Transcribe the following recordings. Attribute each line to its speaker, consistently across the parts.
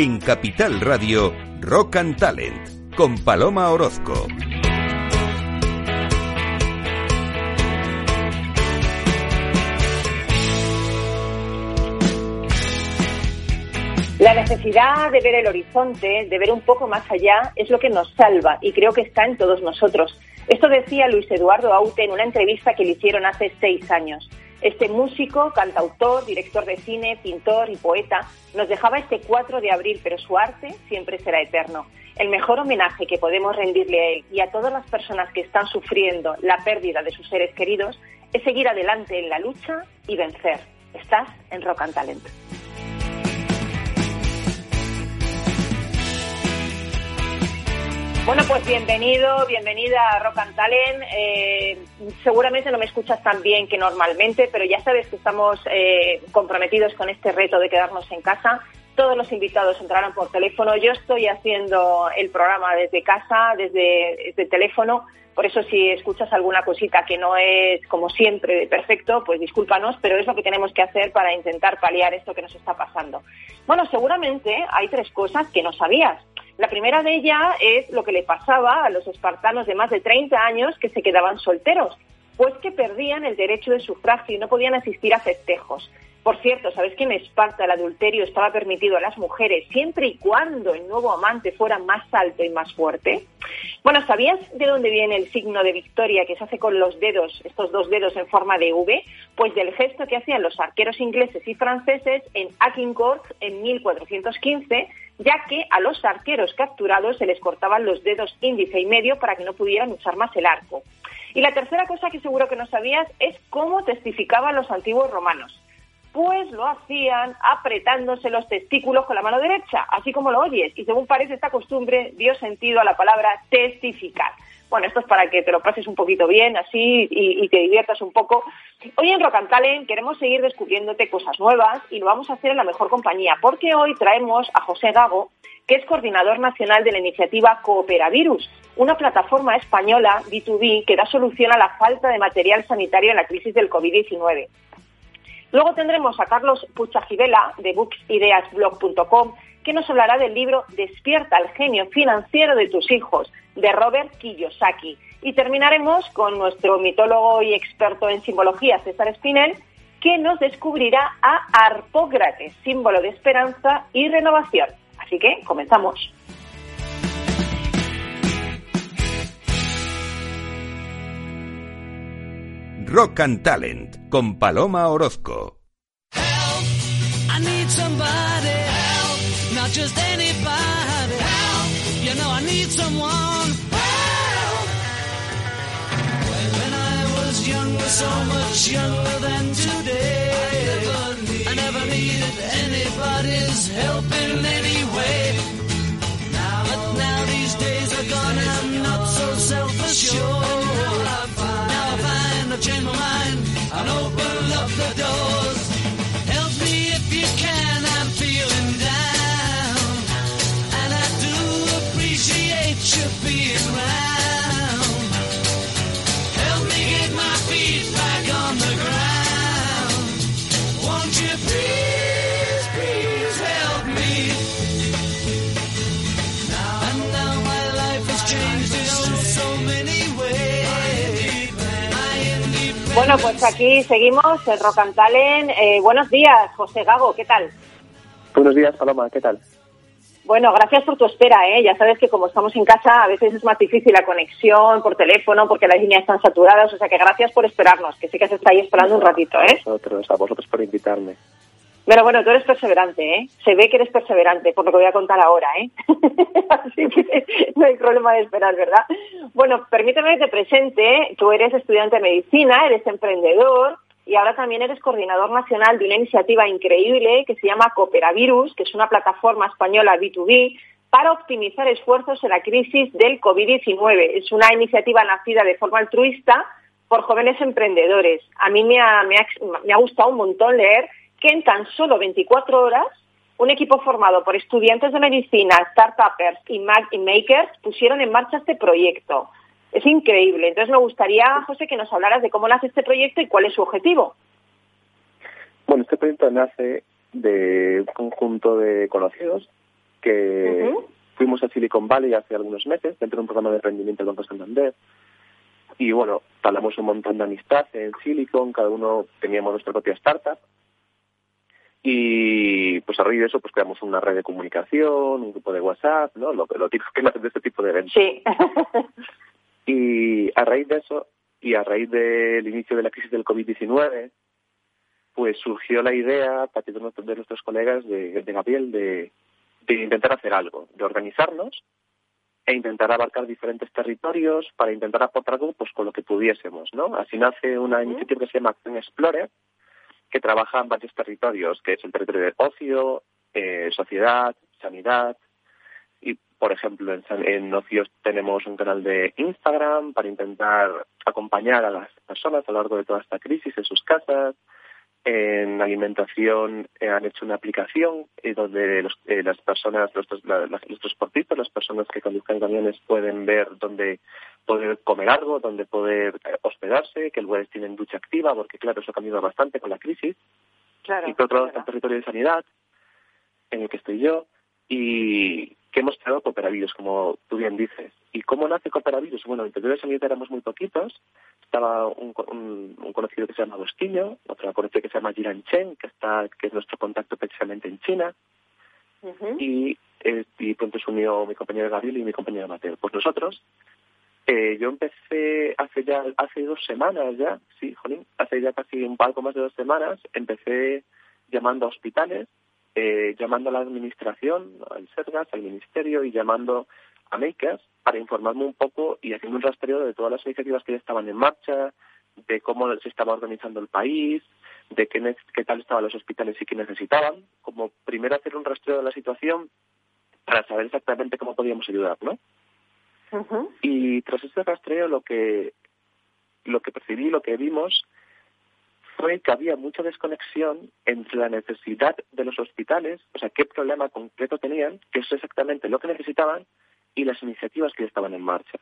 Speaker 1: En Capital Radio, Rock and Talent, con Paloma Orozco.
Speaker 2: La necesidad de ver el horizonte, de ver un poco más allá, es lo que nos salva y creo que está en todos nosotros. Esto decía Luis Eduardo Aute en una entrevista que le hicieron hace seis años. Este músico, cantautor, director de cine, pintor y poeta nos dejaba este 4 de abril, pero su arte siempre será eterno. El mejor homenaje que podemos rendirle a él y a todas las personas que están sufriendo la pérdida de sus seres queridos es seguir adelante en la lucha y vencer. Estás en Rock and Talent. Bueno, pues bienvenido, bienvenida a Rock and Talent. Eh, seguramente no me escuchas tan bien que normalmente, pero ya sabes que estamos eh, comprometidos con este reto de quedarnos en casa. Todos los invitados entrarán por teléfono. Yo estoy haciendo el programa desde casa, desde, el teléfono. Por eso si escuchas alguna cosita que no es como siempre perfecto, pues discúlpanos, pero es lo que tenemos que hacer para intentar paliar esto que nos está pasando. Bueno, seguramente hay tres cosas que no sabías. La primera de ellas es lo que le pasaba a los espartanos de más de 30 años que se quedaban solteros, pues que perdían el derecho de sufragio y no podían asistir a festejos. Por cierto, ¿sabes que en Esparta el adulterio estaba permitido a las mujeres siempre y cuando el nuevo amante fuera más alto y más fuerte? Bueno, ¿sabías de dónde viene el signo de victoria que se hace con los dedos, estos dos dedos en forma de V? Pues del gesto que hacían los arqueros ingleses y franceses en Agincourt en 1415 ya que a los arqueros capturados se les cortaban los dedos índice y medio para que no pudieran usar más el arco. Y la tercera cosa que seguro que no sabías es cómo testificaban los antiguos romanos. Pues lo hacían apretándose los testículos con la mano derecha, así como lo oyes, y según parece esta costumbre dio sentido a la palabra testificar. Bueno, esto es para que te lo pases un poquito bien, así, y, te diviertas un poco. Hoy en Rock queremos seguir descubriéndote cosas nuevas y lo vamos a hacer en la mejor compañía, porque hoy traemos a José Gago, que es coordinador nacional de la iniciativa Cooperavirus, una plataforma española B2B que da solución a la falta de material sanitario en la crisis del COVID-19. Luego tendremos a Carlos Puchajivela de booksideasblog.com que nos hablará del libro Despierta el genio financiero de tus hijos, de Robert Kiyosaki. Y terminaremos con nuestro mitólogo y experto en simbología, César Espinel, que nos descubrirá a Arpócrates, símbolo de esperanza y renovación. Así que comenzamos.
Speaker 1: Rock and Talent con Paloma Orozco. so much younger than today.
Speaker 2: Bueno, pues aquí seguimos el Rock and Talent. Eh, buenos días, José Gago, ¿qué tal?
Speaker 3: Buenos días, Paloma, ¿qué tal?
Speaker 2: Bueno, gracias por tu espera, ¿eh? Ya sabes que como estamos en casa, a veces es más difícil la conexión por teléfono porque las líneas están saturadas, o sea que gracias por esperarnos, que sí que se está ahí esperando un ratito, ¿eh?
Speaker 3: A vosotros, a vosotros por invitarme.
Speaker 2: Pero bueno, tú eres perseverante, ¿eh? Se ve que eres perseverante, por lo que voy a contar ahora, ¿eh? Así que no hay problema de esperar, ¿verdad? Bueno, permíteme que te presente. Tú eres estudiante de medicina, eres emprendedor, y ahora también eres coordinador nacional de una iniciativa increíble que se llama Cooperavirus, que es una plataforma española B2B para optimizar esfuerzos en la crisis del COVID-19. Es una iniciativa nacida de forma altruista por jóvenes emprendedores. A mí me ha, me ha, gustado un montón leer que en tan solo 24 horas un equipo formado por estudiantes de medicina, startuppers y makers pusieron en marcha este proyecto es increíble. Entonces me gustaría, José, que nos hablaras de cómo nace este proyecto y cuál es su objetivo.
Speaker 3: Bueno, este proyecto nace de un conjunto de conocidos que fuimos a Silicon Valley hace algunos meses dentro de un programa de rendimiento del Banco Santander y bueno, talamos un montón de amistad en Silicon, cada uno teníamos nuestra propia startup y pues a raíz de eso pues creamos una red de comunicación, un grupo de WhatsApp, ¿no? Lo, lo típico que hacen de este tipo de eventos.
Speaker 2: Sí.
Speaker 3: y a raíz de eso y a raíz del inicio de la crisis del COVID-19 pues surgió la a partir de nuestros colegas de, de Gabriel de, de intentar hacer algo, de organizarnos e intentar abarcar diferentes territorios para intentar aportar algo pues con lo que pudiésemos, ¿no? Así nace una iniciativa que se llama Acción Explorer, que trabaja en varios territorios, que es el territorio de ocio, eh, sociedad, sanidad, y por ejemplo en, en Ocio tenemos un canal de Instagram para intentar acompañar a las personas a lo largo de toda esta crisis en sus casas, en alimentación eh, han hecho una aplicación eh, donde eh, las personas, los, los, transportistas, las personas que conduzcan camiones pueden ver dónde poder comer algo, dónde poder hospedarse, que lugares tienen ducha activa, porque claro, eso ha cambiado bastante con la crisis.
Speaker 2: Claro,
Speaker 3: y por otro lado está el territorio de sanidad, en el que estoy yo, y que hemos creado cooperavidos, como tú bien dices. ¿Y cómo nace cooperavidos? Bueno, en territorio de sanidad éramos muy poquitos, estaba un, conocido que se llama Agostinho, otro conocido que se llama Jiran Chen, que, está, que es nuestro contacto precisamente en China, y, eh, y pronto se unió mi compañero Gabriel y mi compañero Mateo. Pues nosotros, eh, yo empecé hace ya, hace dos semanas ya, sí, jolín, hace ya casi un poco más de dos semanas, empecé llamando a hospitales, eh, llamando a la administración, al SERGAS, al ministerio y llamando a Makers para informarme un poco y haciendo un rastreo de todas las iniciativas que ya estaban en marcha, de cómo se estaba organizando el país, de qué, qué tal estaban los hospitales y qué necesitaban, como primero hacer un rastreo de la situación para saber exactamente cómo podíamos ayudar, ¿no? Y tras ese rastreo lo que lo que percibí, lo que vimos fue que había mucha desconexión entre la necesidad de los hospitales, o sea, qué problema concreto tenían, que es exactamente lo que necesitaban, y las iniciativas que estaban en marcha.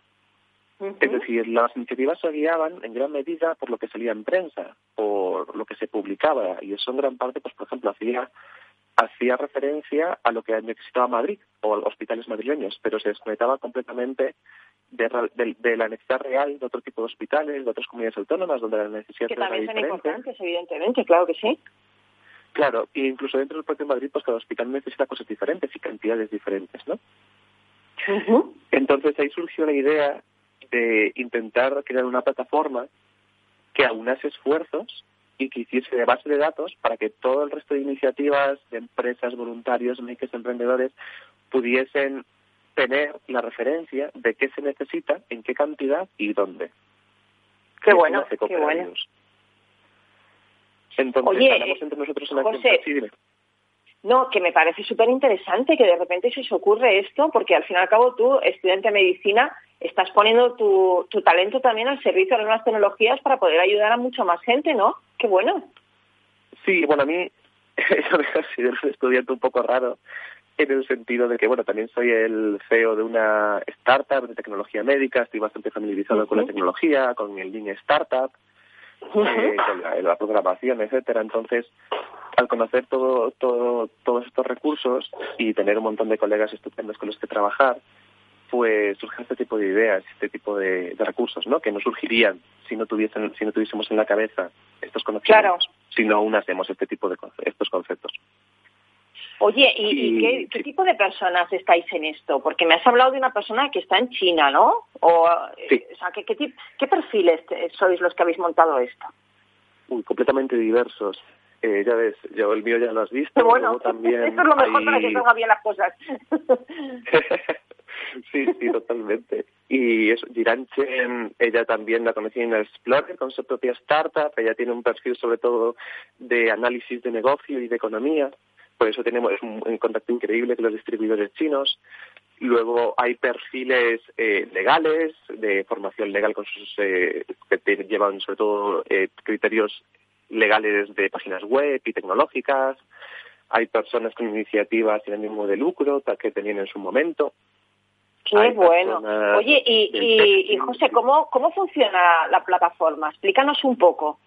Speaker 3: Es decir, las iniciativas se guiaban en gran medida por lo que salía en prensa, por lo que se publicaba, y eso en gran parte, pues por ejemplo, hacía hacía referencia a lo que necesitaba Madrid o a los hospitales madrileños, pero se desconectaba completamente de, la necesidad real de otro tipo de hospitales, de otras comunidades autónomas, donde la necesidad
Speaker 2: que también son importantes, evidentemente, claro que sí.
Speaker 3: Claro, e incluso dentro del propio Madrid, pues cada hospital necesita cosas diferentes y cantidades diferentes, ¿no? Entonces ahí surgió la idea de intentar crear una plataforma que aunase esfuerzos y que hiciese de base de datos para que todo el resto de iniciativas de empresas, voluntarios, makers, emprendedores pudiesen tener la referencia de qué se necesita, en qué cantidad y dónde.
Speaker 2: Qué bueno, qué bueno.
Speaker 3: Entonces,
Speaker 2: Oye,
Speaker 3: entre nosotros
Speaker 2: en José, no, que me parece súper interesante que de repente se os ocurre esto, porque al fin y al cabo tú, estudiante de medicina, estás poniendo tu, tu talento también al servicio de las nuevas tecnologías para poder ayudar a mucha más gente, ¿no? Qué bueno.
Speaker 3: Sí, bueno, a mí eso me considero un estudiante un poco raro en el sentido de que, bueno, también soy el CEO de una startup de tecnología médica, estoy bastante familiarizado con la tecnología, con el Lean Startup, eh, con la, programación, etcétera. Entonces, al conocer todo, todo, todos estos recursos y tener un montón de colegas estupendos con los que trabajar, pues surgen este tipo de ideas, este tipo de, recursos, ¿no? Que no surgirían si no tuviesen, si no tuviésemos en la cabeza estos conocimientos, si no aún hacemos este tipo de estos conceptos.
Speaker 2: Oye, ¿y, qué, tipo de personas estáis en esto? Porque me has hablado de una persona que está en China, ¿no? O, eh, o sea, ¿qué, qué, qué perfiles sois los que habéis montado esto?
Speaker 3: Uy, completamente diversos. Eh, ya ves, yo el mío ya lo has visto.
Speaker 2: Bueno,
Speaker 3: también
Speaker 2: esto es lo mejor para que salgan bien las cosas.
Speaker 3: sí, sí, totalmente. Y eso, Giranche, ella también la conocí en Explorer con su propia startup. Ella tiene un perfil sobre todo de análisis de negocio y de economía. Por eso tenemos un, contacto increíble con los distribuidores chinos. Luego hay perfiles eh, legales, de formación legal con sus, eh, que llevan sobre todo eh, criterios legales de páginas web y tecnológicas. Hay personas con iniciativas sin ánimo de lucro que tenían en su momento.
Speaker 2: Qué bueno. Oye, y, y, José, ¿cómo, ¿cómo funciona la plataforma? Explícanos un poco.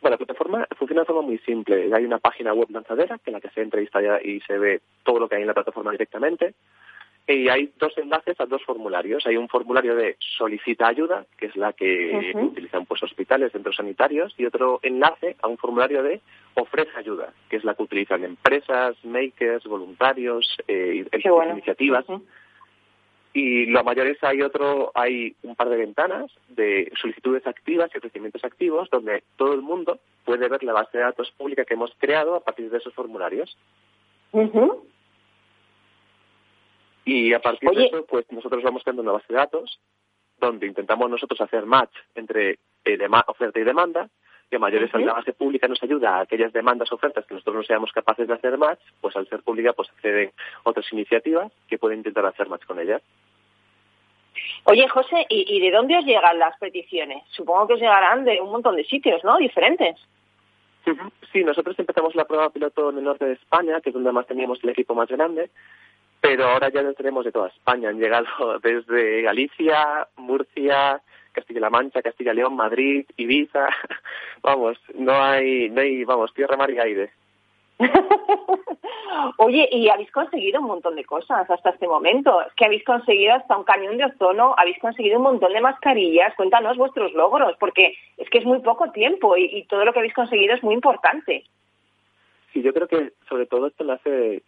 Speaker 3: Bueno, la plataforma funciona de forma muy simple. Hay una página web lanzadera en la que se entra y, y se ve todo lo que hay en la plataforma directamente. Y hay dos enlaces a dos formularios. Hay un formulario de solicita ayuda, que es la que utilizan pues hospitales, centros sanitarios, y otro enlace a un formulario de ofrece ayuda, que es la que utilizan empresas, makers, voluntarios, eh, iniciativas. Y lo mayor es hay otro, hay un par de ventanas de solicitudes activas y ofrecimientos activos donde todo el mundo puede ver la base de datos pública que hemos creado a partir de esos formularios. Y a partir de eso, pues nosotros vamos creando una base de datos donde intentamos nosotros hacer match entre eh, oferta y demanda, que mayores uh la base pública nos ayuda a aquellas demandas o ofertas que nosotros no seamos capaces de hacer match, pues al ser pública pues acceden otras iniciativas que pueden intentar hacer match con ellas.
Speaker 2: Oye, José, ¿y, ¿y de dónde os llegan las peticiones? Supongo que os llegarán de un montón de sitios, ¿no? Diferentes.
Speaker 3: Sí, nosotros empezamos la prueba piloto en el norte de España, que es donde más teníamos el equipo más grande, pero ahora ya lo tenemos de toda España. Han llegado desde Galicia, Murcia, Castilla-La Mancha, Castilla-León, Madrid, Ibiza. vamos, no hay, no hay, vamos, tierra, mar y aire.
Speaker 2: Oye, y habéis conseguido un montón de cosas hasta este momento. Es que habéis conseguido hasta un cañón de ozono, habéis conseguido un montón de mascarillas. Cuéntanos vuestros logros, porque es que es muy poco tiempo y, y todo lo que habéis conseguido es muy importante.
Speaker 3: Sí, yo creo que sobre todo esto nace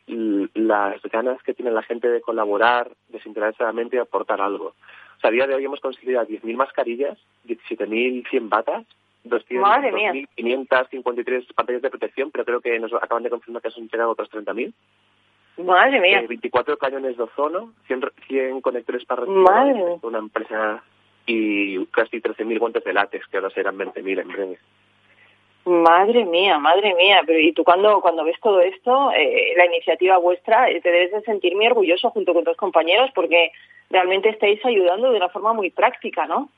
Speaker 3: las ganas que tiene la gente de colaborar desinteresadamente y aportar algo. O sea, a día de hoy hemos conseguido 10.000 mascarillas, 17.100 batas, 2.553 pantallas de protección, pero creo que nos acaban de confirmar que se han entregado otros 30.000.
Speaker 2: Madre mía.
Speaker 3: 24 eh, cañones de ozono, 100, 100 conectores para respirar, una empresa y casi 13.000 guantes de látex, que ahora serán 20.000 en breve.
Speaker 2: Madre mía, madre mía. Pero y tú cuando, cuando ves todo esto, eh, la iniciativa vuestra, eh, te debes de sentir muy orgulloso junto con tus compañeros porque realmente estáis ayudando de una forma muy práctica, ¿no?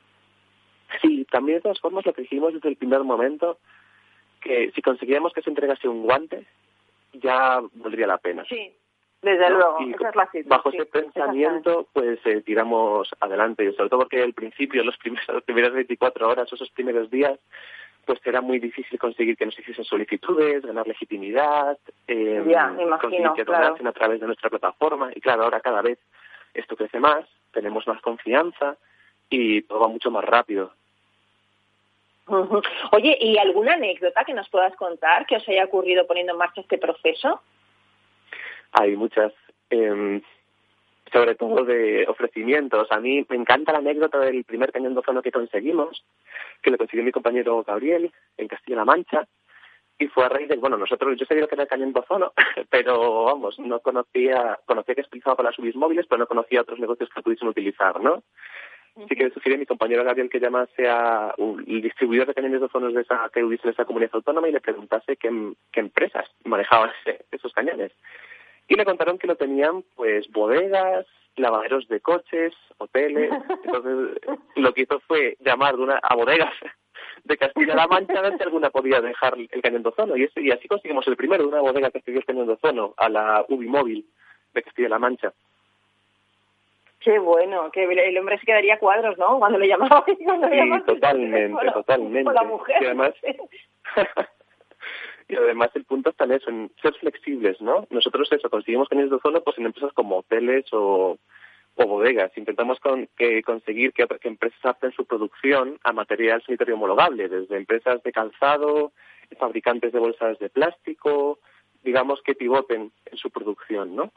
Speaker 3: Sí, también de todas formas lo que dijimos desde el primer momento, que si conseguíamos que se entregase un guante, ya valdría la pena.
Speaker 2: Sí, desde luego,
Speaker 3: Bajo ese pensamiento, pues eh, tiramos adelante, y sobre todo porque al principio, los primeros, las primeras 24 horas, esos primeros días, pues era muy difícil conseguir que nos hiciesen solicitudes, ganar legitimidad, eh, conseguir que donasen a través de nuestra plataforma. Y claro, ahora cada vez esto crece más, tenemos más confianza y todo va mucho más rápido.
Speaker 2: Oye, ¿y alguna anécdota que nos puedas contar que os haya ocurrido poniendo en marcha este proceso?
Speaker 3: Hay muchas. Eh, sobre todo de ofrecimientos. A mí me encanta la anécdota del primer cañón de ozono que conseguimos, que lo consiguió mi compañero Gabriel en Castilla-La Mancha, y fue a raíz de, bueno, nosotros, yo sabía que era el cañón de ozono, pero vamos, no conocía, conocía que es utilizado para subir móviles, pero no conocía otros negocios que pudiesen utilizar, ¿no? Así que sugiere a mi compañero Gabriel que llamase a un, distribuidor de cañones de ozono de esa, que hubiese en esa comunidad autónoma y le preguntase qué, qué empresas manejaban esos cañones y le contaron que lo tenían pues bodegas, lavaderos de coches, hoteles. Entonces lo que hizo fue llamar de una, a bodegas de Castilla-La Mancha a si alguna podía dejar el cañón de ozono. Y, y así conseguimos el primero de una bodega que cedió el cañón de ozono a la UBI móvil de Castilla-La Mancha.
Speaker 2: Qué bueno, que el hombre se quedaría cuadros, ¿no? Cuando le llamaba.
Speaker 3: sí, totalmente, totalmente.
Speaker 2: la mujer.
Speaker 3: Y además, Y además el punto está en eso, en ser flexibles, ¿no? Nosotros eso, conseguimos cañones de ozono pues en empresas como hoteles o, bodegas. Intentamos con, que conseguir que, empresas adapten su producción a material sanitario homologable, desde empresas de calzado, fabricantes de bolsas de plástico, digamos que pivoten en su producción, ¿no?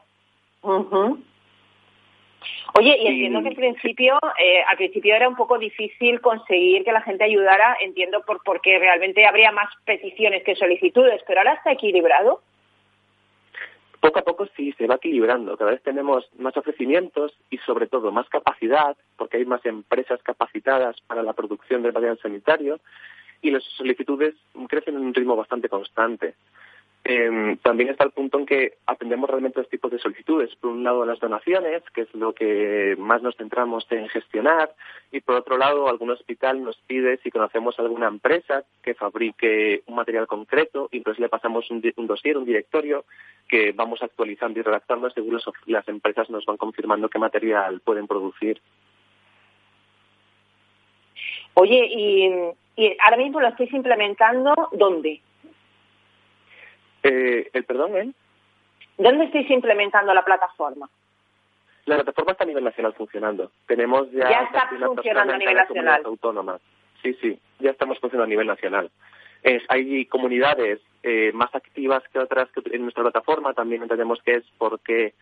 Speaker 2: Oye, y entiendo que al principio, eh, al principio era un poco difícil conseguir que la gente ayudara, entiendo por porque realmente habría más peticiones que solicitudes, pero ahora está equilibrado.
Speaker 3: Poco a poco sí, se va equilibrando. Cada vez tenemos más ofrecimientos y sobre todo más capacidad, porque hay más empresas capacitadas para la producción del material sanitario y las solicitudes crecen en un ritmo bastante constante. Eh, también está el punto en que atendemos realmente los tipos de solicitudes. Por un lado, las donaciones, que es lo que más nos centramos en gestionar, y por otro lado, algún hospital nos pide si conocemos alguna empresa que fabrique un material concreto, y entonces le pasamos un, un dossier, un directorio, que vamos actualizando y redactando según las empresas nos van confirmando qué material pueden producir.
Speaker 2: Oye, y, y ahora mismo lo estáis implementando, ¿dónde?
Speaker 3: Eh, ¿El perdón, eh?
Speaker 2: ¿Dónde estáis implementando la plataforma?
Speaker 3: La plataforma está a nivel nacional funcionando. Tenemos ya,
Speaker 2: Ya está funcionando a nivel nacional.
Speaker 3: autónoma. Sí, sí, ya estamos funcionando a nivel nacional. Es- hay comunidades eh, más activas que otras que en nuestra plataforma. También entendemos que es porque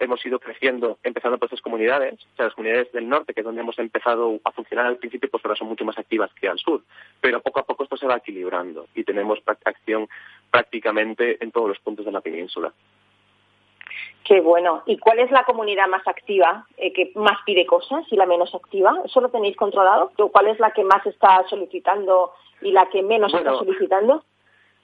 Speaker 3: hemos ido creciendo, empezando por estas comunidades. O sea, las comunidades del norte, que es donde hemos empezado a funcionar al principio, pues ahora son mucho más activas que al sur. Pero poco a poco esto se va equilibrando y tenemos acción prácticamente en todos los puntos de la península.
Speaker 2: Qué bueno. ¿Y cuál es la comunidad más activa, eh, que más pide cosas y la menos activa? ¿Eso lo tenéis controlado? ¿Tú- ¿Cuál es la que más está solicitando y la que menos
Speaker 3: Bueno.
Speaker 2: está solicitando?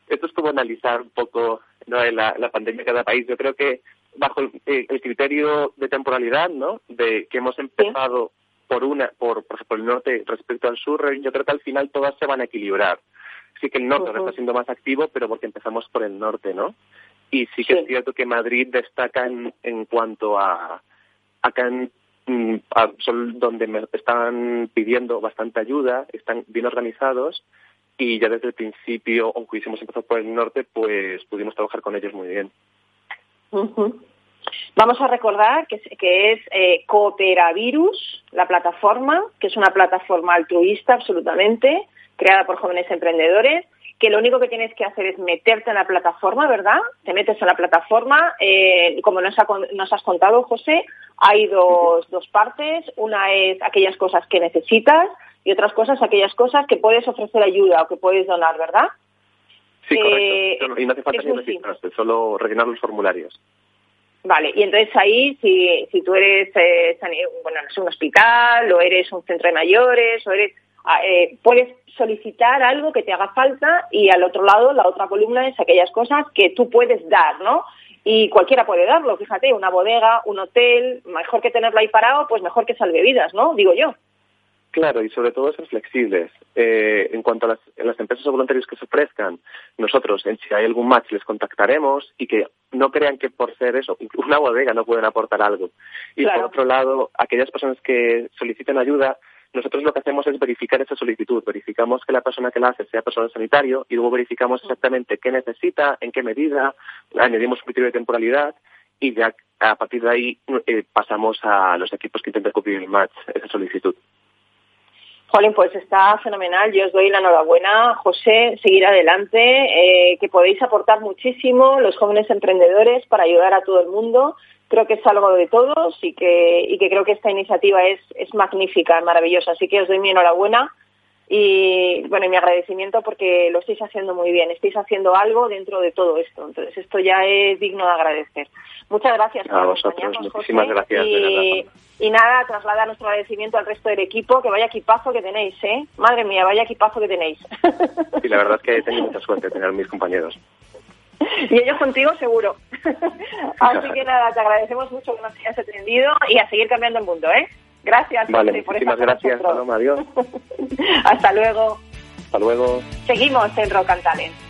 Speaker 3: esto es como analizar un poco ¿no? la, la pandemia de cada país. Yo creo que bajo el, eh, el criterio de temporalidad, ¿no? De que hemos empezado por una, por, por el norte respecto al sur, yo creo que al final todas se van a equilibrar. Sí que el norte está siendo más activo, pero porque empezamos por el norte, ¿no? Y sí que
Speaker 2: Sí.
Speaker 3: es cierto que Madrid destaca en, en cuanto a acá en mm, a- son donde me están pidiendo bastante ayuda, están bien organizados y ya desde el principio, aunque hubiésemos empezado por el norte, pues pudimos trabajar con ellos muy bien.
Speaker 2: Vamos a recordar que, es- que es eh, Cooperavirus, la plataforma, que es una plataforma altruista absolutamente, creada por jóvenes emprendedores, que lo único que tienes que hacer es meterte en la plataforma, ¿verdad? Te metes en la plataforma, eh, como nos, ha nos has contado, José, hay dos, dos partes. Una es aquellas cosas que necesitas y otras cosas, aquellas cosas que puedes ofrecer ayuda o que puedes donar, ¿verdad?
Speaker 3: Sí,
Speaker 2: Eh,
Speaker 3: correcto. Y no hace falta ni
Speaker 2: simple.
Speaker 3: registrarse, solo rellenar los formularios.
Speaker 2: Vale, y entonces ahí, si, si tú eres eh, bueno, no un hospital o eres un centro de mayores o eres, ah, eh, puedes solicitar algo que te haga falta y al otro lado, la otra columna es aquellas cosas que tú puedes dar, ¿no? Y cualquiera puede darlo, fíjate, una bodega, un hotel, mejor que tenerlo ahí parado, pues mejor que salve vidas, ¿no? Digo yo.
Speaker 3: Claro, y sobre todo ser flexibles. Eh, en cuanto a las, a las empresas o voluntarios que se ofrezcan, nosotros, en si hay algún match, les contactaremos y que no crean que por ser eso, una bodega no pueden aportar algo. Y
Speaker 2: Claro.
Speaker 3: por otro lado, aquellas personas que soliciten ayuda, nosotros lo que hacemos es verificar esa solicitud. Verificamos que la persona que la hace sea personal sanitario y luego verificamos exactamente qué necesita, en qué medida, añadimos un criterio de temporalidad y ya a partir de ahí eh, pasamos a los equipos que intenten cubrir el match, esa solicitud.
Speaker 2: Jolín, pues está fenomenal. Yo os doy la enhorabuena, José, seguir adelante, eh, que podéis aportar muchísimo los jóvenes emprendedores para ayudar a todo el mundo. Creo que es algo de todos y que, y que creo que esta iniciativa es, es magnífica, maravillosa. Así que os doy mi enhorabuena y bueno, y mi agradecimiento porque lo estáis haciendo muy bien. Estáis haciendo algo dentro de todo esto. Entonces, esto ya es digno de agradecer. Muchas gracias por acompañarnos,
Speaker 3: muchísimas
Speaker 2: José,
Speaker 3: gracias,
Speaker 2: Y,
Speaker 3: verdad.
Speaker 2: y nada, trasladar nuestro agradecimiento al resto del equipo, que vaya equipazo que tenéis, ¿eh? Madre mía, vaya equipazo que tenéis.
Speaker 3: Y la verdad es que he tenido mucha suerte de tener mis compañeros.
Speaker 2: y ellos contigo seguro. Así que nada, te agradecemos mucho que nos hayas atendido y a seguir cambiando el mundo, ¿eh? Gracias.
Speaker 3: Vale,
Speaker 2: José,
Speaker 3: muchísimas gracias. Paloma, adiós.
Speaker 2: Hasta luego.
Speaker 3: Hasta luego.
Speaker 2: Seguimos en Rock and Talent.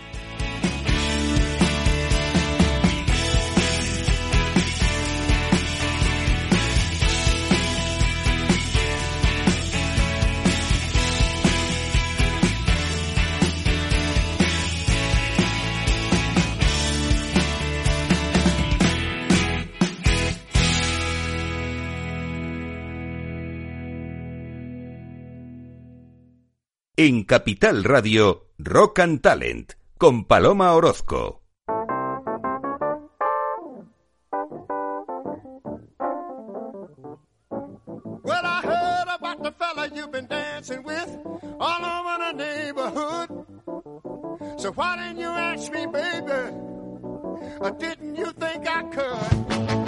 Speaker 4: En Capital Radio, Rock and Talent, con Paloma Orozco.
Speaker 5: Well, I heard about the fella you've been dancing with all over the neighborhood. So why didn't you ask me, baby? Or didn't you think I could?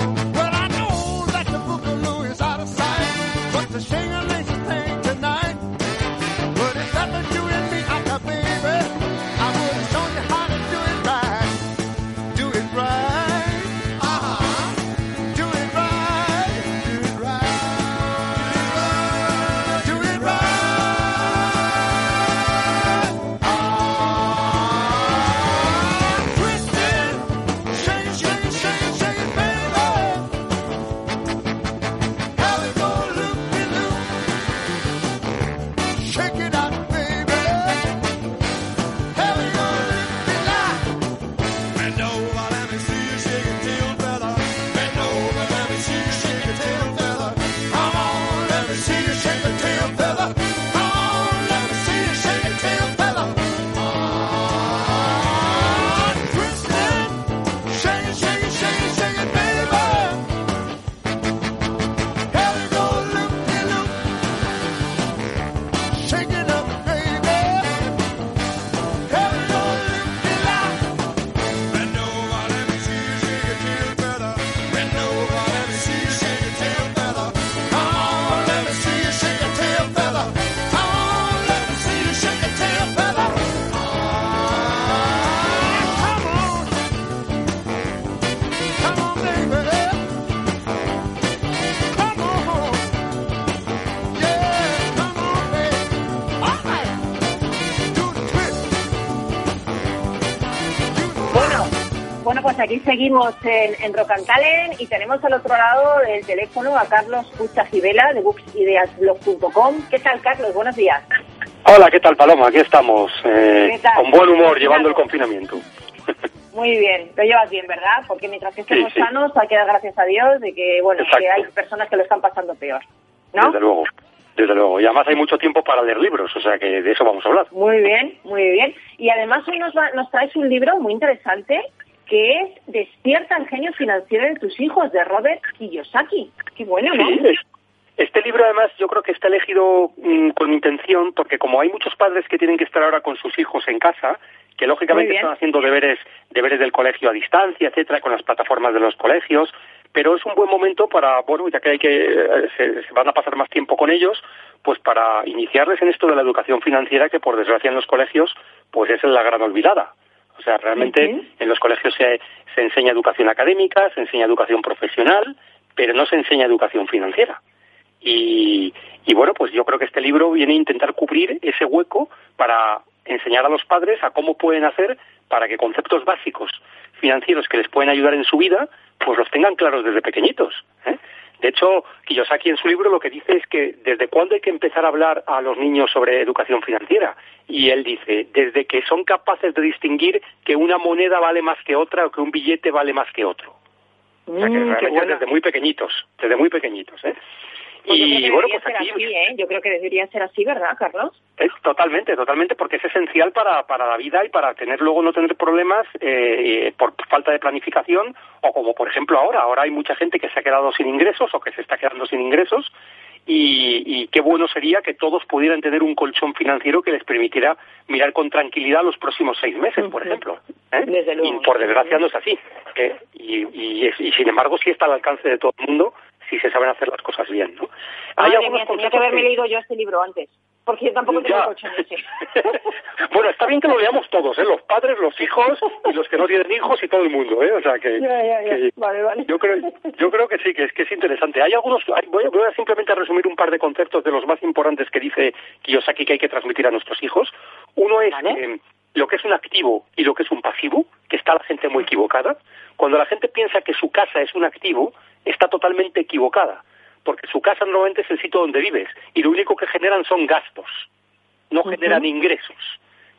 Speaker 2: Aquí seguimos en, en Rocantalen y tenemos al otro lado del teléfono a Carlos Pucha Gibela de booksideasblog.com. ¿Qué tal, Carlos? Buenos días.
Speaker 6: Hola, ¿qué tal, Paloma? Aquí estamos, eh, con buen humor, llevando el confinamiento.
Speaker 2: Muy bien, lo llevas bien, ¿verdad? Porque mientras que estemos
Speaker 6: Sí, sí.
Speaker 2: sanos hay que dar gracias a Dios de que, bueno, que hay personas que lo están pasando peor, ¿no?
Speaker 6: Desde luego, desde luego. Y además hay mucho tiempo para leer libros, o sea que de eso vamos a hablar.
Speaker 2: Muy bien, muy bien. Y además hoy nos, va- nos traes un libro muy interesante que es Despierta el genio financiero de tus hijos, de Robert Kiyosaki. Qué bueno, ¿no?
Speaker 6: Sí, este libro además yo creo que está elegido mm, con intención porque como hay muchos padres que tienen que estar ahora con sus hijos en casa, que lógicamente están haciendo deberes, deberes del colegio a distancia, etcétera, con las plataformas de los colegios, pero es un buen momento para, bueno, ya que hay que eh, se, se van a pasar más tiempo con ellos, pues para iniciarles en esto de la educación financiera que por desgracia en los colegios pues es la gran olvidada. O sea, realmente en los colegios se, se enseña educación académica, se enseña educación profesional, pero no se enseña educación financiera. Y, y bueno, pues yo creo que este libro viene a intentar cubrir ese hueco para enseñar a los padres a cómo pueden hacer para que conceptos básicos financieros que les pueden ayudar en su vida, pues los tengan claros desde pequeñitos. ¿eh? De hecho, Kiyosaki en su libro lo que dice es que desde cuándo hay que empezar a hablar a los niños sobre educación financiera. Y él dice, desde que son capaces de distinguir que una moneda vale más que otra o que un billete vale más que otro. O sea que
Speaker 2: Mm,
Speaker 6: realmente desde muy pequeñitos, desde muy pequeñitos, ¿eh?
Speaker 2: Pues
Speaker 6: y bueno, pues
Speaker 2: ser
Speaker 6: aquí
Speaker 2: así, ¿eh? Yo creo que debería ser así, ¿verdad, Carlos?
Speaker 6: es totalmente, totalmente, porque es esencial para, para la vida y para tener luego no tener problemas eh, eh, por falta de planificación o como por ejemplo ahora, ahora hay mucha gente que se ha quedado sin ingresos o que se está quedando sin ingresos y, y qué bueno sería que todos pudieran tener un colchón financiero que les permitiera mirar con tranquilidad los próximos seis meses, por ejemplo. ¿eh?
Speaker 2: Desde luego.
Speaker 6: Y por desgracia no es así. ¿eh? Y, y, y sin embargo sí está al alcance de todo el mundo si se saben hacer las cosas bien. ¿no?
Speaker 2: Madre
Speaker 6: algunos
Speaker 2: mía, tenía que haberme leído yo este libro antes. Porque yo tampoco tengo ese.
Speaker 6: bueno, está bien que lo leamos todos, ¿eh? los padres, los hijos y los que no tienen hijos y todo el mundo, ¿eh? O sea que,
Speaker 2: Ya, ya, ya.
Speaker 6: que
Speaker 2: Vale, vale.
Speaker 6: yo creo, yo creo que sí, que es que es interesante. Hay algunos, hay- voy, a, voy a simplemente resumir un par de conceptos de los más importantes que dice Kiyosaki que hay que transmitir a nuestros hijos. Uno es
Speaker 2: Vale.
Speaker 6: que lo que es un activo y lo que es un pasivo, que está la gente muy equivocada. Cuando la gente piensa que su casa es un activo, está totalmente equivocada, porque su casa normalmente es el sitio donde vives y lo único que generan son gastos no generan ingresos.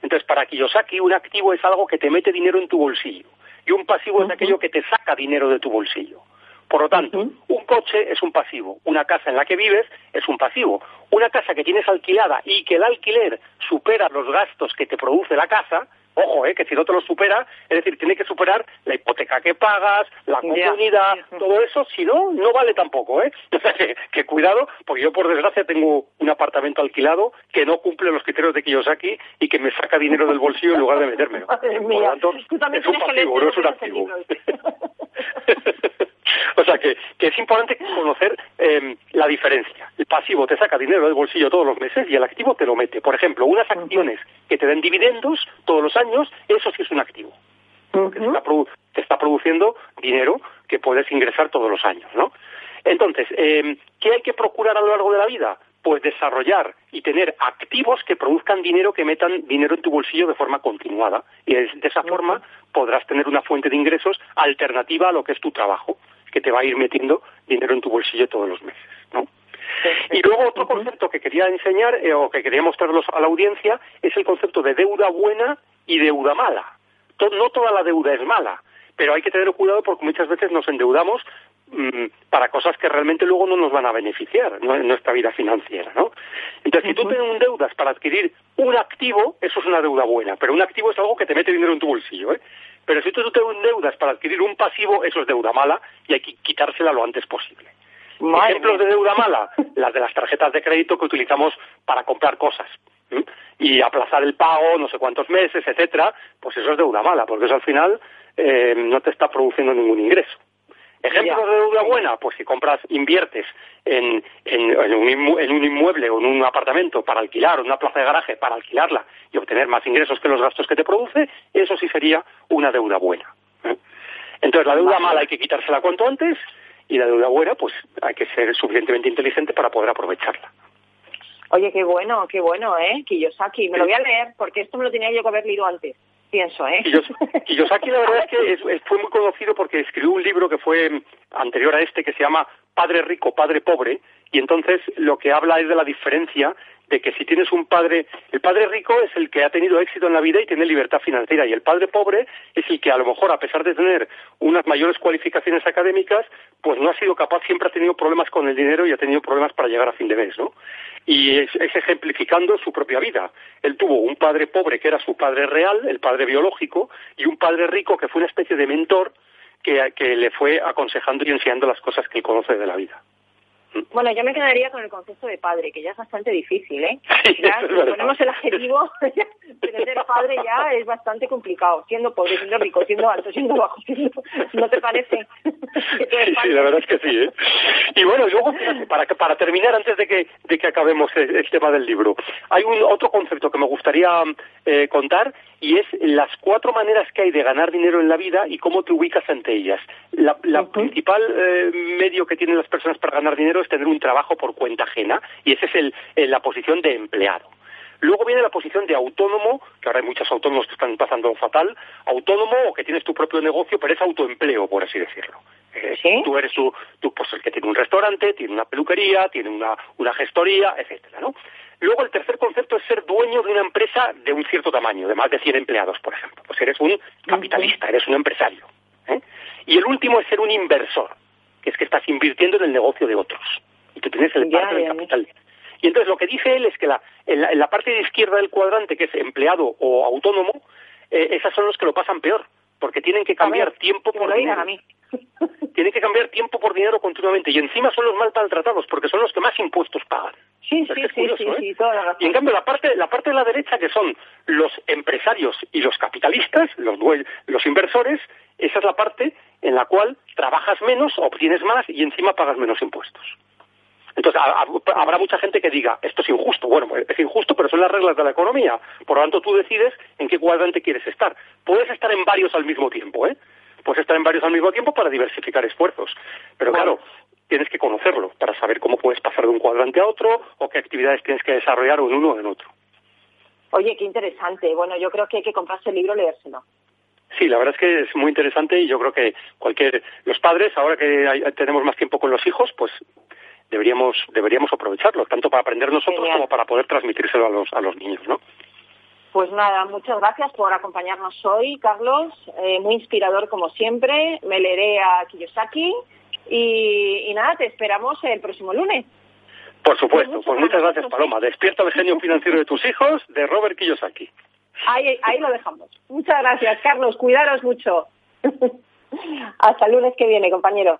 Speaker 6: Entonces, para Kiyosaki, un activo es algo que te mete dinero en tu bolsillo y un pasivo es aquello que te saca dinero de tu bolsillo. Por lo tanto, un coche es un pasivo, una casa en la que vives es un pasivo, una casa que tienes alquilada y que el alquiler supera los gastos que te produce la casa, ojo, eh, que si no te lo supera, es decir, tiene que superar la hipoteca que pagas, la comunidad, todo eso, si no, no vale tampoco, ¿eh? O sea, que, que cuidado, porque yo por desgracia tengo un apartamento alquilado que no cumple los criterios de Kiyosaki y que me saca dinero del bolsillo en lugar de metérmelo. Por lo tanto, es un pasivo, no es un activo. o sea que, que es importante conocer eh, la diferencia. El pasivo te saca dinero del bolsillo todos los meses y el activo te lo mete. Por ejemplo, unas acciones que te den dividendos todos los años, eso sí es un activo que te está, produ- te está produciendo dinero que puedes ingresar todos los años, ¿no? Entonces, eh, ¿qué hay que procurar a lo largo de la vida? Pues desarrollar y tener activos que produzcan dinero, que metan dinero en tu bolsillo de forma continuada. Y de esa forma podrás tener una fuente de ingresos alternativa a lo que es tu trabajo, que te va a ir metiendo dinero en tu bolsillo todos los meses, ¿no? Y luego otro concepto que quería enseñar eh, o que quería mostrarlos a la audiencia es el concepto de deuda buena y deuda mala. No toda la deuda es mala, pero hay que tener cuidado porque muchas veces nos endeudamos mm, para cosas que realmente luego no nos van a beneficiar ¿no? en nuestra vida financiera, ¿no? Entonces, si tú te endeudas para adquirir un activo, eso es una deuda buena, pero un activo es algo que te mete dinero en tu bolsillo, ¿eh? Pero si tú te endeudas para adquirir un pasivo, eso es deuda mala y hay que quitársela lo antes posible.
Speaker 2: Madre
Speaker 6: Ejemplos
Speaker 2: mía.
Speaker 6: de deuda mala, las de las tarjetas de crédito que utilizamos para comprar cosas y aplazar el pago no sé cuántos meses, etcétera, pues eso es deuda mala, porque eso al final eh, no te está produciendo ningún ingreso. Ejemplos de deuda buena, pues si compras, inviertes en, en, en un inmu- en un inmueble o en un apartamento para alquilar o una plaza de garaje para alquilarla y obtener más ingresos que los gastos que te produce, eso sí sería una deuda buena. ¿eh? Entonces la deuda mala hay que quitársela cuanto antes y la deuda buena pues hay que ser suficientemente inteligente para poder aprovecharla.
Speaker 2: Oye, qué bueno, qué bueno, ¿eh? Kiyosaki. Me lo voy a leer porque esto me lo tenía yo que haber leído antes. Pienso, ¿eh?
Speaker 6: Kiyosaki la verdad es que fue muy conocido porque escribió un libro que fue anterior a este que se llama Padre Rico, Padre Pobre, y entonces lo que habla es de la diferencia que si tienes un padre, el padre rico es el que ha tenido éxito en la vida y tiene libertad financiera, y el padre pobre es el que a lo mejor, a pesar de tener unas mayores cualificaciones académicas, pues no ha sido capaz, siempre ha tenido problemas con el dinero y ha tenido problemas para llegar a fin de mes, ¿no? Y es, ejemplificando su propia vida. Él tuvo un padre pobre que era su padre real, el padre biológico, y un padre rico que fue una especie de mentor que, que le fue aconsejando y enseñando las cosas que él conoce de la vida.
Speaker 2: Bueno, yo me quedaría con el concepto de padre, que ya es bastante difícil, ¿eh? ya, si ponemos el adjetivo, ser padre ya es bastante complicado, siendo pobre, siendo rico, siendo alto, siendo bajo, ¿no te parece?
Speaker 6: sí, la verdad es que sí, ¿eh? Y bueno, luego, para, para terminar, antes de que, de que acabemos el, tema del libro, hay un otro concepto que me gustaría eh, contar y es las cuatro maneras que hay de ganar dinero en la vida y cómo te ubicas ante ellas. La, principal eh, medio que tienen las personas para ganar dinero es tener un trabajo por cuenta ajena y esa es el, la posición de empleado. Luego viene la posición de autónomo, que ahora hay muchos autónomos que están pasando fatal, autónomo o que tienes tu propio negocio, pero es autoempleo, por así decirlo. Eh, tú eres tu, pues el que tiene un restaurante, tiene una peluquería, tiene una, una gestoría, etcétera, ¿no? Luego el tercer concepto es ser dueño de una empresa de un cierto tamaño, de más de 100 empleados, por ejemplo. Pues eres un capitalista, eres un empresario. ¿eh? Y el último es ser un inversor, que es que estás invirtiendo en el negocio de otros y tú tienes el parte del capital. Y entonces lo que dice él es que la, en, la, parte de izquierda del cuadrante, que es empleado o autónomo, eh, esas son los que lo pasan peor, porque tienen que cambiar tiempo por dinero. A mí. tienen que cambiar tiempo por dinero continuamente y encima son los mal maltratados porque son los que más impuestos pagan.
Speaker 2: Sí, sí, sí, sí, ¿eh?
Speaker 6: Y en cambio la parte, la parte de la derecha que son los empresarios y los capitalistas, los, los inversores, esa es la parte en la cual trabajas menos, obtienes más y encima pagas menos impuestos. Entonces, habrá mucha gente que diga, esto es injusto. Bueno, es injusto, pero son las reglas de la economía. Por lo tanto, tú decides en qué cuadrante quieres estar. Puedes estar en varios al mismo tiempo, ¿eh? Puedes estar en varios al mismo tiempo para diversificar esfuerzos. Pero claro, tienes que conocerlo para saber cómo puedes pasar de un cuadrante a otro o qué actividades tienes que desarrollar en uno o en otro.
Speaker 2: Oye, qué interesante. Bueno, yo creo que hay que comprarse el libro y leérselo.
Speaker 6: Sí, la verdad es que es muy interesante y yo creo que cualquier los padres ahora que tenemos más tiempo con los hijos, pues deberíamos deberíamos aprovecharlo tanto para aprender nosotros como para poder transmitírselo a los a los niños, ¿no?
Speaker 2: Pues nada, muchas gracias por acompañarnos hoy, Carlos. Eh, muy inspirador como siempre. Me leeré a Kiyosaki y, nada, te esperamos el próximo lunes.
Speaker 6: Por supuesto, pues muchas, gracias, Paloma. Despierta el genio financiero de tus hijos, de Robert Kiyosaki.
Speaker 2: Ahí, ahí lo dejamos. Muchas gracias, Carlos. Cuidaros mucho. Hasta el lunes que viene, compañero.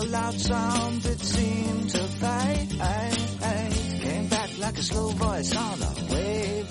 Speaker 1: a loud sound that seemed to fade. Came back like a slow voice on a wave.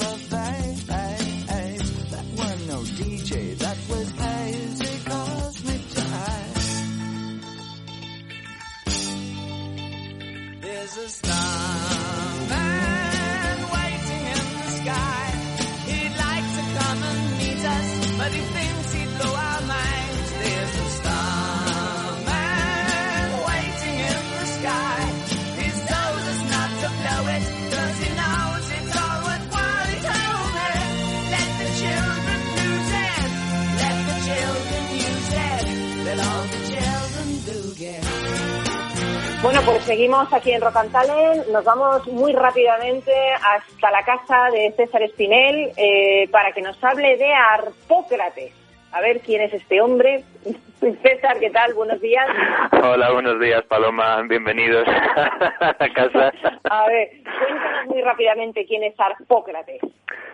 Speaker 2: Bueno, pues seguimos aquí en Rock Nos vamos muy rápidamente hasta la casa de César Espinel eh, para que nos hable de Arpócrates. A ver quién es este hombre. César, ¿qué tal? Buenos días.
Speaker 7: Hola, buenos días, Paloma. Bienvenidos a casa.
Speaker 2: A ver, cuéntanos Cuéntanos muy rápidamente quién es Arpócrates.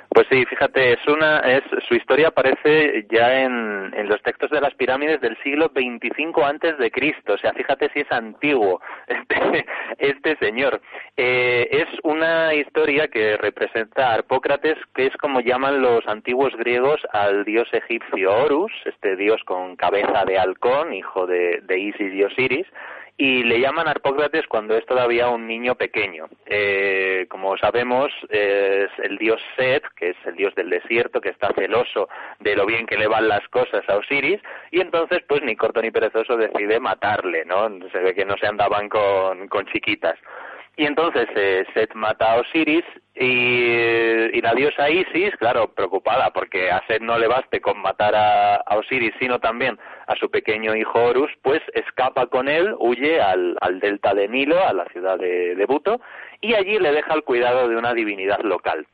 Speaker 7: Pues sí, fíjate, es una, es, su historia aparece ya en, en los textos de las pirámides del siglo 25 antes de Cristo. O sea, fíjate si es antiguo este, este señor. Eh, es una historia que representa a Arpócrates, que es como llaman los antiguos griegos al dios egipcio Horus, este dios con cabeza de halcón, hijo de, de Isis y Osiris, y le llaman Arpócrates cuando es todavía un niño pequeño. Eh, como sabemos, es el dios Set, que es el dios del desierto, que está celoso de lo bien que le van las cosas a Osiris, y entonces, pues ni corto ni perezoso decide matarle, ¿no? Se ve que no se andaban con, con chiquitas. Y entonces eh, Set mata a Osiris y, y, la diosa Isis, claro, preocupada porque a Set no le baste con matar a, Osiris, sino también a su pequeño hijo Horus, pues escapa con él, huye al, al delta de Nilo, a la ciudad de, de Buto, y allí le deja el cuidado de una divinidad local.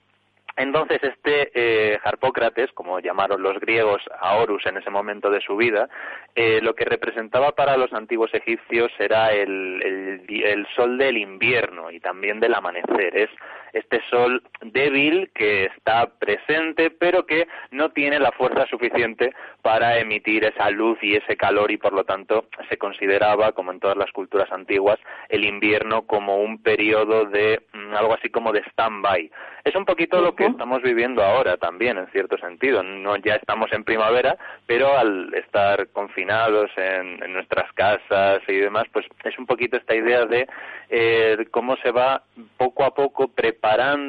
Speaker 7: Entonces, este eh, Harpócrates, como llamaron los griegos a Horus en ese momento de su vida, eh, lo que representaba para los antiguos egipcios era el, el, el, sol del invierno y también del amanecer. Es este sol débil que está presente, pero que no tiene la fuerza suficiente para emitir esa luz y ese calor y, por lo tanto, se consideraba, como en todas las culturas antiguas, el invierno como un periodo de mm, algo así como de stand-by. Es un poquito lo que estamos viviendo ahora también, en cierto sentido. No ya estamos en primavera, pero al estar confinados en, en nuestras casas y demás, pues es un poquito esta idea de eh, cómo se va poco a poco preparando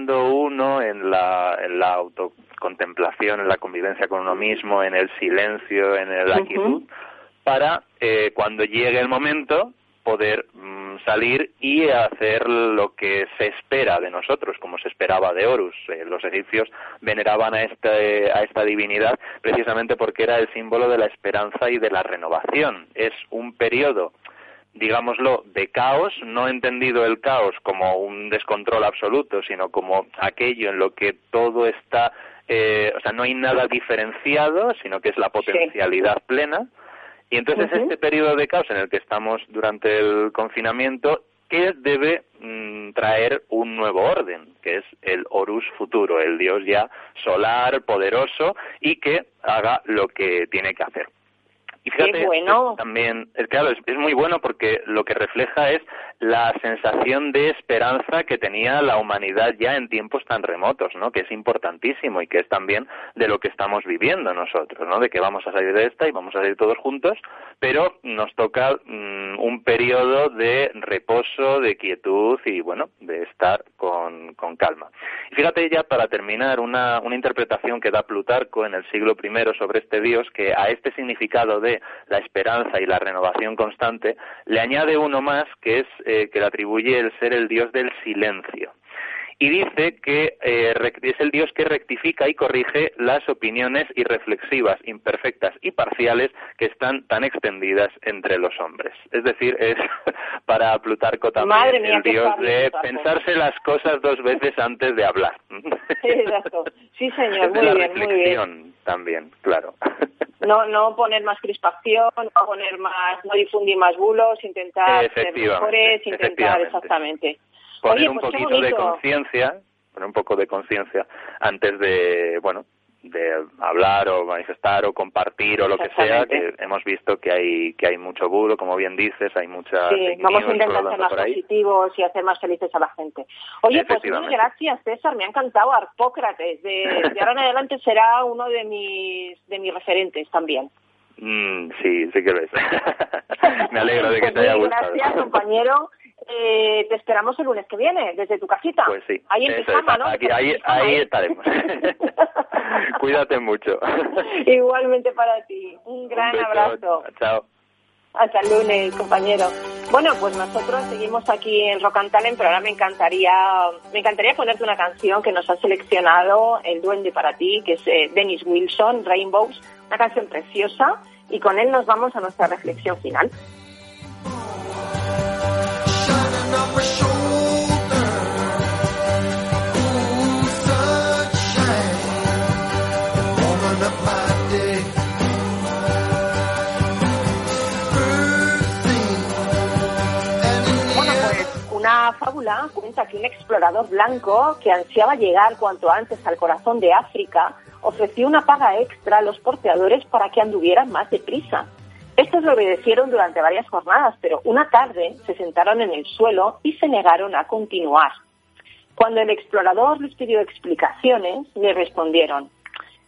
Speaker 7: uno en la, en la autocontemplación, en la convivencia con uno mismo, en el silencio, en la quietud, para eh, cuando llegue el momento poder mm, salir y hacer lo que se espera de nosotros, como se esperaba de Horus. Eh, los egipcios veneraban a, este, a esta divinidad precisamente porque era el símbolo de la esperanza y de la renovación. Es un periodo digámoslo, de caos, no entendido el caos como un descontrol absoluto, sino como aquello en lo que todo está, eh, o sea, no hay nada diferenciado, sino que es la potencialidad sí. plena. Y entonces uh -huh. este periodo de caos en el que estamos durante el confinamiento, que debe mm, traer un nuevo orden, que es el Horus futuro, el dios ya solar, poderoso, y que haga lo que tiene que hacer. Y fíjate,
Speaker 2: Qué bueno.
Speaker 7: también, es, claro, es, es, muy bueno porque lo que refleja es la sensación de esperanza que tenía la humanidad ya en tiempos tan remotos, ¿no? Que es importantísimo y que es también de lo que estamos viviendo nosotros, ¿no? De que vamos a salir de esta y vamos a salir todos juntos, pero nos toca mmm, un periodo de reposo, de quietud y, bueno, de estar con, con calma. Y fíjate ya, para terminar, una, una interpretación que da Plutarco en el siglo I sobre este dios, que a este significado de la esperanza y la renovación constante, le añade uno más que es eh, que le atribuye el ser el dios del silencio. Y dice que eh, es el Dios que rectifica y corrige las opiniones irreflexivas, imperfectas y parciales que están tan extendidas entre los hombres. Es decir, es para Plutarco también
Speaker 2: mía,
Speaker 7: el Dios de
Speaker 2: Plutarco.
Speaker 7: pensarse las cosas dos veces antes de hablar.
Speaker 2: Exacto. Sí, señor, muy
Speaker 7: la
Speaker 2: bien, muy bien.
Speaker 7: también, claro.
Speaker 2: No, no poner más crispación, no poner más, no difundir más bulos, intentar ser mejores, intentar exactamente.
Speaker 7: Poner
Speaker 2: Oye,
Speaker 7: un
Speaker 2: pues
Speaker 7: poquito de conciencia, poner un poco de conciencia antes de, bueno, de hablar o manifestar o compartir o lo que sea, que hemos visto que hay que hay mucho bulo, como bien dices, hay mucha
Speaker 2: Sí, vamos a intentar ser más positivos y hacer más felices a la gente. Oye, pues mil gracias, César, me ha encantado Arpócrates. De, de ahora en adelante será uno de mis, de mis referentes también.
Speaker 7: Mm, sí, sí que ves. Me alegro de que
Speaker 2: Pues
Speaker 7: te haya gustado.
Speaker 2: Gracias, compañero. Eh, te esperamos el lunes que viene, desde tu casita.
Speaker 7: Pues sí.
Speaker 2: Ahí en pijama,
Speaker 7: es.
Speaker 2: ¿no?
Speaker 7: Aquí- ahí,
Speaker 2: pijama,
Speaker 7: ahí
Speaker 2: ¿eh?
Speaker 7: estaremos. Cuídate mucho.
Speaker 2: Igualmente para ti. Un gran
Speaker 7: Un
Speaker 2: abrazo.
Speaker 7: Chao.
Speaker 2: Hasta el lunes, compañero. Bueno, pues nosotros seguimos aquí en Rock and Talent, pero ahora me encantaría, me encantaría ponerte una canción que nos ha seleccionado el Duende para ti, que es eh, Dennis Wilson, Rainbows, una canción preciosa, y con él nos vamos a nuestra reflexión final. Una fábula cuenta que un explorador blanco que ansiaba llegar cuanto antes al corazón de África ofreció una paga extra a los porteadores para que anduvieran más deprisa. Estos lo obedecieron durante varias jornadas, pero una tarde se sentaron en el suelo y se negaron a continuar. Cuando el explorador les pidió explicaciones, le respondieron,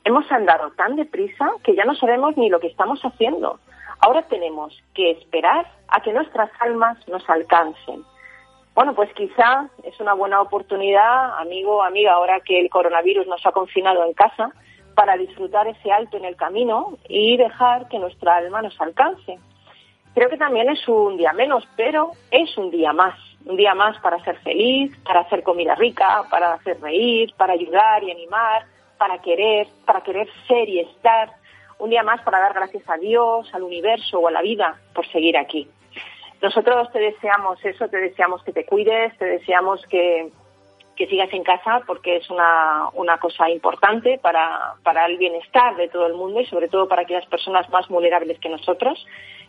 Speaker 2: hemos andado tan deprisa que ya no sabemos ni lo que estamos haciendo. Ahora tenemos que esperar a que nuestras almas nos alcancen. Bueno, pues quizá es una buena oportunidad, amigo, amiga, ahora que el coronavirus nos ha confinado en casa, para disfrutar ese alto en el camino y dejar que nuestra alma nos alcance. Creo que también es un día menos, pero es un día más. Un día más para ser feliz, para hacer comida rica, para hacer reír, para ayudar y animar, para querer, para querer ser y estar. Un día más para dar gracias a Dios, al universo o a la vida por seguir aquí. Nosotros te deseamos eso, te deseamos que te cuides, te deseamos que, que sigas en casa porque es una, una cosa importante para, para el bienestar de todo el mundo y sobre todo para aquellas personas más vulnerables que nosotros.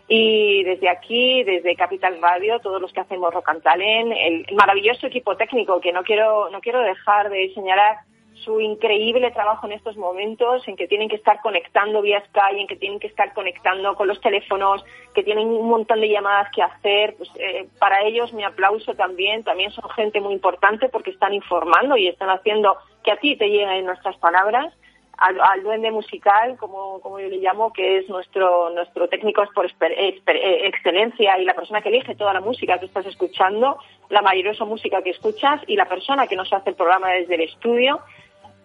Speaker 2: Y desde aquí, desde Capital Radio, todos los que hacemos Rock and Talent, el maravilloso equipo técnico que no quiero, no quiero dejar de señalar su increíble trabajo en estos momentos, en que tienen que estar conectando vía Skype, en que tienen que estar conectando con los teléfonos, que tienen un montón de llamadas que hacer. Pues, eh, para ellos mi aplauso también. También son gente muy importante porque están informando y están haciendo que a ti te lleguen nuestras palabras. Al, al duende musical, como, como yo le llamo, que es nuestro, nuestro técnico por eh, excelencia y la persona que elige toda la música que estás escuchando, la mayoría música que escuchas y la persona que nos hace el programa desde el estudio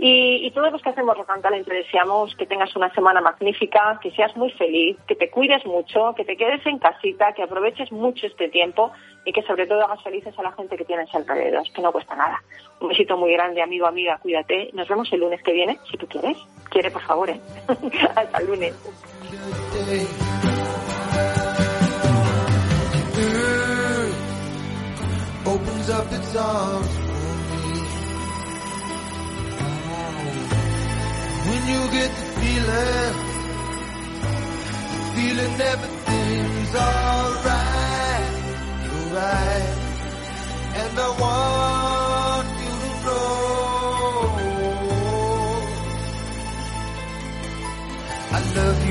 Speaker 2: y, y, todos los que hacemos Rock and Talent te deseamos que tengas una semana magnífica, que seas muy feliz, que te cuides mucho, que te quedes en casita, que aproveches mucho este tiempo y que sobre todo hagas felices a la gente que tienes alrededor, que no cuesta nada. Un besito muy grande, amigo, amiga, cuídate. Nos vemos el lunes que viene, si tú quieres. Quiere, por favor, ¿eh? Hasta lunes.
Speaker 5: When you get the feeling, feeling everything's alright, you're right, and I want you to know I love you,